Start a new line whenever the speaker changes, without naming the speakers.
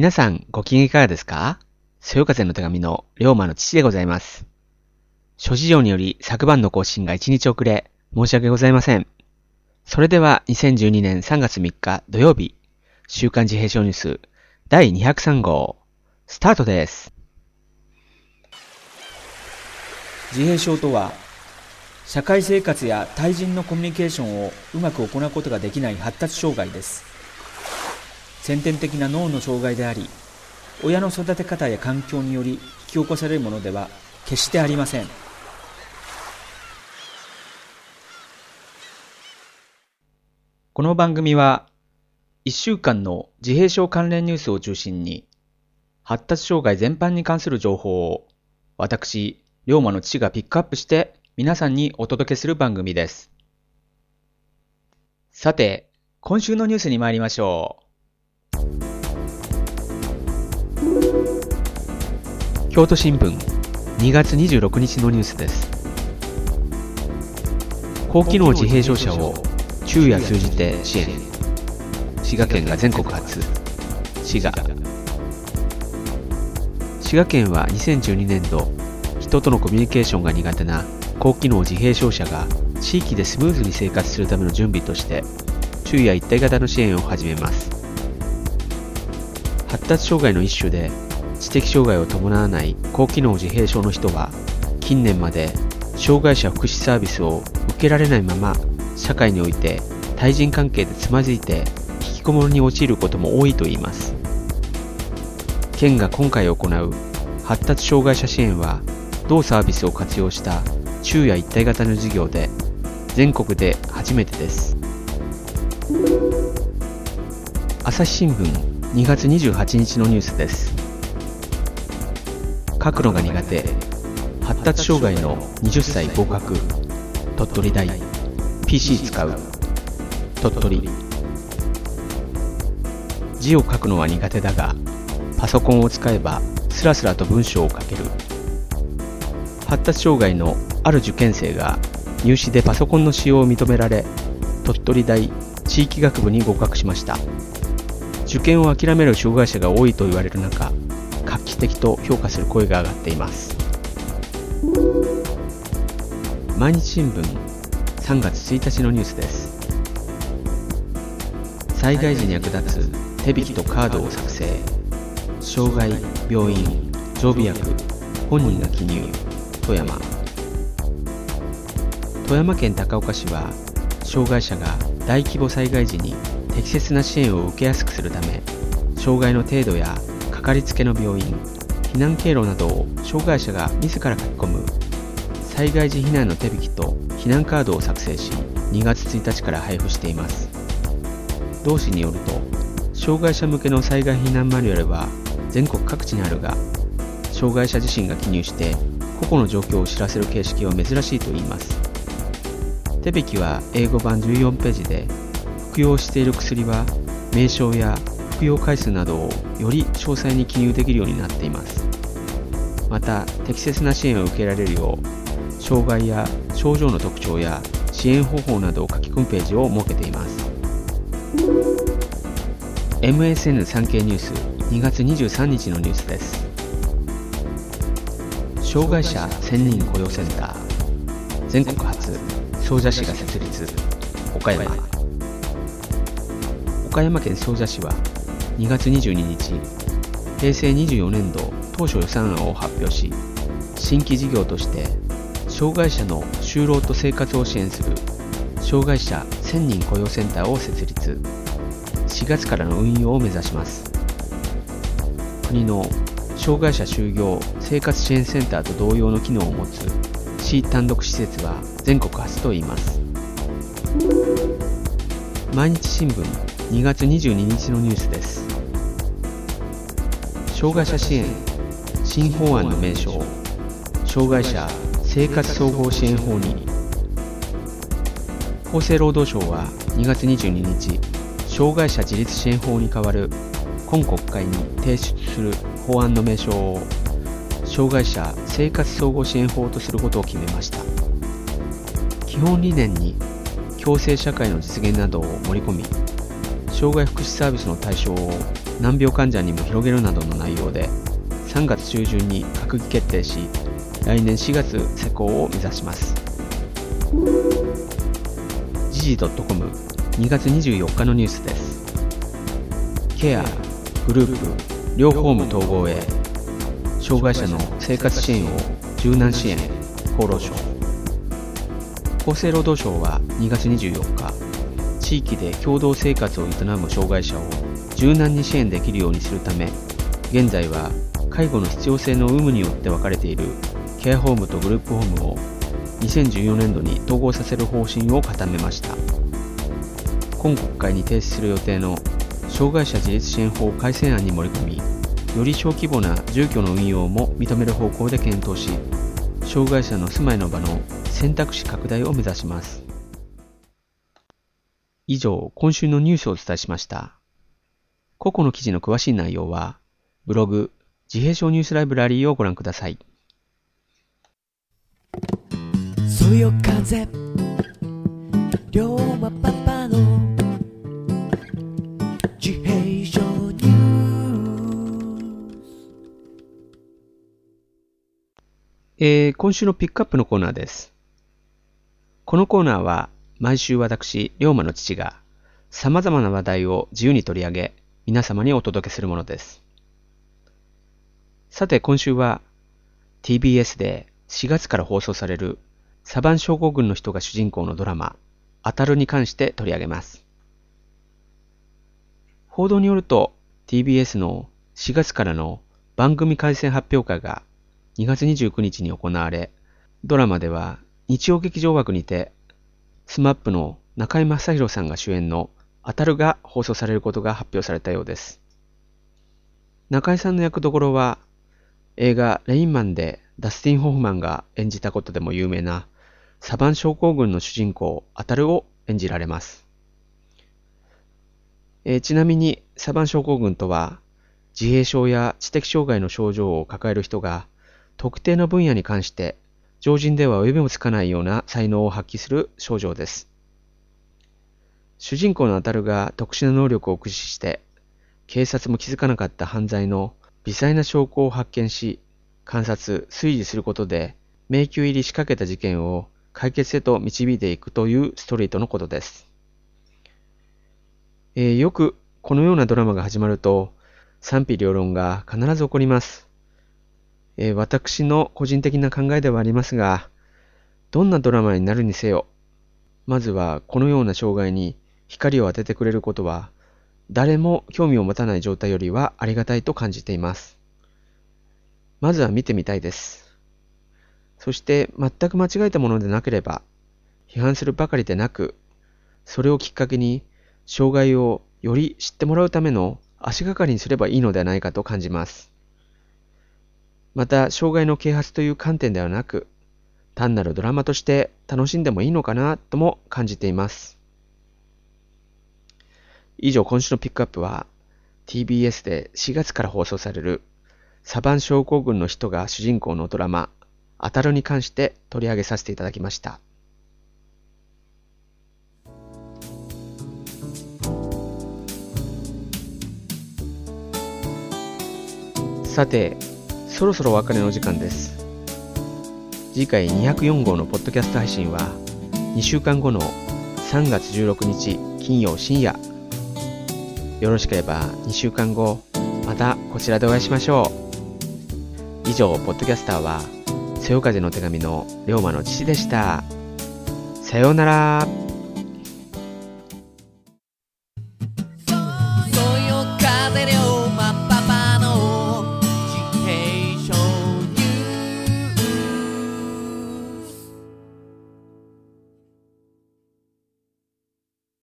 皆さんご機嫌いかがですか？そよ風の手紙の龍馬の父でございます。諸事情により昨晩の更新が1日遅れ、申し訳ございません。それでは2012年3月3日土曜日、週刊自閉症ニュース第203号、スタートです。
自閉症とは社会生活や対人のコミュニケーションをうまく行うことができない発達障害です先天的な脳の障害であり親の育て方や環境により引き起こされるものでは決してありませんこの番組は1週間の自閉症関連ニュースを中心に発達障害全般に関する情報を私龍馬の父がピックアップして皆さんにお届けする番組です。さて、今週のニュースに参りましょ
う。京都新聞2月26日のニュースです。高機能自閉症者を昼夜通じて支援。滋賀県が全国初。滋賀。滋賀県は2012年度人とのコミュニケーションが苦手な高機能自閉症者が地域でスムーズに生活するための準備として昼夜一体型の支援を始めます発達障害の一種で知的障害を伴わない高機能自閉症の人は近年まで障害者福祉サービスを受けられないまま社会において対人関係でつまずいて引きこもりに陥ることも多いといいます。県が今回行う発達障害者支援は同サービスを活用した昼夜一体型の事業で全国で初めてです。朝日新聞2月28日のニュースです。書くのが苦手。発達障害の20歳合格。鳥取大。PC 使う。鳥取。字を書くのは苦手だがパソコンを使えばスラスラと文章を書ける。発達障害のある受験生が入試でパソコンの使用を認められ鳥取大地域学部に合格しました。受験を諦める障害者が多いと言われる中画期的と評価する声が上がっています。毎日新聞3月1日のニュースです。災害時に役立つ手引きとカードを作成。障害病院常備薬本人が記入。富山。富山県高岡市は障害者が大規模災害時に適切な支援を受けやすくするため障害の程度やかかりつけの病院避難経路などを障害者が自ら書き込む災害時避難の手引きと避難カードを作成し2月1日から配布しています。同市によると障害者向けの災害避難マニュアルは全国各地にあるが障害者自身が記入して個々の状況を知らせる形式は珍しいといいます。手引きは英語版14ページで服用している薬は名称や服用回数などをより詳細に記入できるようになっています。また適切な支援を受けられるよう障害や症状の特徴や支援方法などを書き込むページを設けています。MSN 産経ニュース2月23日のニュースです。障害者1000人雇用センター。全国初総社市が設立。岡山。岡山県総社市は2月22日平成24年度当初予算案を発表し新規事業として障害者の就労と生活を支援する障害者1000人雇用センターを設立。4月からの運用を目指します。国の障害者就業生活支援センターと同様の機能を持つ市単独施設は全国初と言います。毎日新聞2月22日のニュースです。障害者支援新法案の名称。障害者生活総合支援法に。厚生労働省は2月22日障害者自立支援法に代わる今国会に提出する法案の名称を障害者生活総合支援法とすることを決めました。基本理念に共生社会の実現などを盛り込み障害福祉サービスの対象を難病患者にも広げるなどの内容で3月中旬に閣議決定し来年4月施行を目指します。時事 .com2 月24日のニュースです。ケアグループ両ホーム統合へ障害者の生活支援を柔軟支援厚労省。厚生労働省は2月24日地域で共同生活を営む障害者を柔軟に支援できるようにするため現在は介護の必要性の有無によって分かれているケアホームとグループホームを2014年度に統合させる方針を固めました。今国会に提出する予定の障害者自立支援法改正案に盛り込みより小規模な住居の運用も認める方向で検討し障害者の住まいの場の選択肢拡大を目指します。以上今週のニュースをお伝えしました。個々の記事の詳しい内容はブログ自閉症ニュースライブラリーをご覧ください。そよ風龍馬パパの自閉症ニュース。えー、今週のピックアップのコーナーです。このコーナーは毎週私、龍馬の父が様々な話題を自由に取り上げ皆様にお届けするものです。さて今週は TBS で4月から放送されるサバン症候群の人が主人公のドラマ、当たるに関して取り上げます。報道によると TBS の4月からの番組改選発表会が2月29日に行われ、ドラマでは日曜劇場枠にて、 SMAPの中居正広さんが主演の ATARU が放送されることが発表されたようです。中居さんの役どころは映画レインマンでダスティン・ホフマンが演じたことでも有名なサバン症候群の主人公アタルを演じられます。えー、ちなみにサバン症候群とは自閉症や知的障害の症状を抱える人が特定の分野に関して常人では及びもつかないような才能を発揮する症状です。主人公のアタルが特殊な能力を駆使して警察も気づかなかった犯罪の微細な証拠を発見し、観察、推理することで、迷宮入り仕掛けた事件を解決へと導いていくというストリートのことです。えー、よくこのようなドラマが始まると、賛否両論が必ず起こります。えー、私の個人的な考えではありますが、どんなドラマになるにせよ、まずはこのような障害に光を当ててくれることは誰も興味を持たない状態よりはありがたいと感じています。まずは見てみたいです。そして全く間違えたものでなければ、批判するばかりでなく、それをきっかけに障害をより知ってもらうための足がかりにすればいいのではないかと感じます。また、障害の啓発という観点ではなく、単なるドラマとして楽しんでもいいのかなとも感じています。以上、今週のピックアップは、TBS で4月から放送される、サバン症候群の人が主人公のドラマ、アタルに関して取り上げさせていただきました。さて、そろそろお別れの時間です。次回204号のポッドキャスト配信は、2週間後の3月16日金曜深夜よろしければ2週間後、またこちらでお会いしましょう。以上、ポッドキャスターは、そよ風の手紙の龍馬の父でした。さようなら。